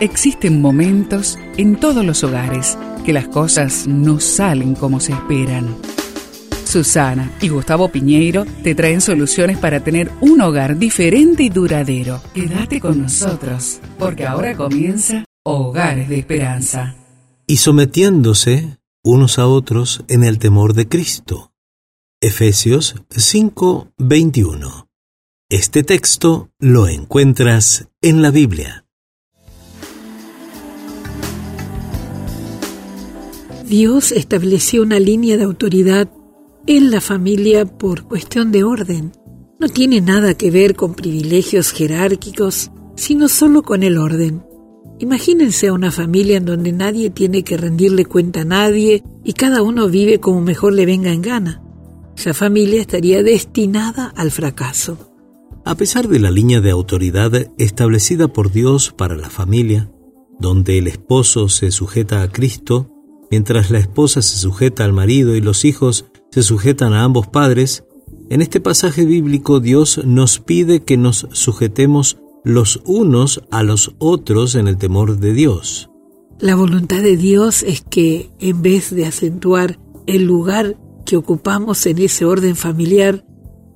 Existen momentos en todos los hogares que las cosas no salen como se esperan. Susana y Gustavo Piñeiro te traen soluciones para tener un hogar diferente y duradero. Quédate con nosotros, porque ahora comienza Hogares de Esperanza. Y sometiéndose unos a otros en el temor de Cristo. Efesios 5:21. Este texto lo encuentras en la Biblia. Dios estableció una línea de autoridad en la familia por cuestión de orden. No tiene nada que ver con privilegios jerárquicos, sino solo con el orden. Imagínense a una familia en donde nadie tiene que rendirle cuenta a nadie y cada uno vive como mejor le venga en gana. Esa familia estaría destinada al fracaso. A pesar de la línea de autoridad establecida por Dios para la familia, donde el esposo se sujeta a Cristo, Mientras la esposa se sujeta al marido y los hijos se sujetan a ambos padres, en este pasaje bíblico Dios nos pide que nos sujetemos los unos a los otros en el temor de Dios. La voluntad de Dios es que, en vez de acentuar el lugar que ocupamos en ese orden familiar,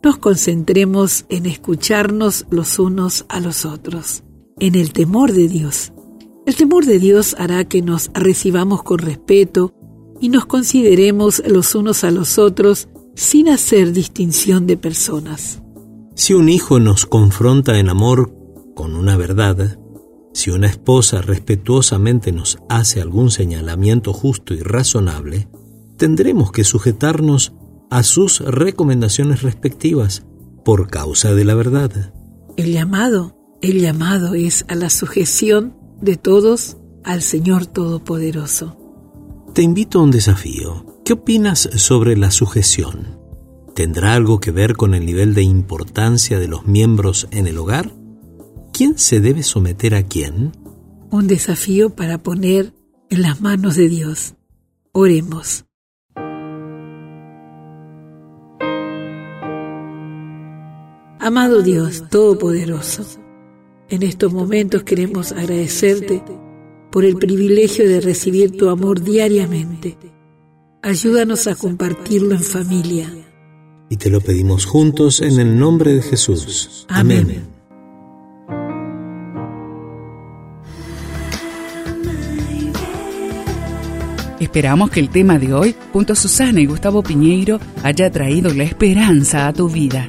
nos concentremos en escucharnos los unos a los otros, en el temor de Dios. El temor de Dios hará que nos recibamos con respeto y nos consideremos los unos a los otros sin hacer distinción de personas. Si un hijo nos confronta en amor con una verdad, si una esposa respetuosamente nos hace algún señalamiento justo y razonable, tendremos que sujetarnos a sus recomendaciones respectivas por causa de la verdad. El llamado, el llamado es a la sujeción de todos al Señor Todopoderoso. Te invito a un desafío. ¿Qué opinas sobre la sujeción? ¿Tendrá algo que ver con el nivel de importancia de los miembros en el hogar? ¿Quién se debe someter a quién? Un desafío para poner en las manos de Dios. Oremos. Amado Dios Todopoderoso, en estos momentos queremos agradecerte por el privilegio de recibir tu amor diariamente. Ayúdanos a compartirlo en familia. Y te lo pedimos juntos en el nombre de Jesús. Amén. Esperamos que el tema de hoy, junto a Susana y Gustavo Piñeiro, haya traído la esperanza a tu vida.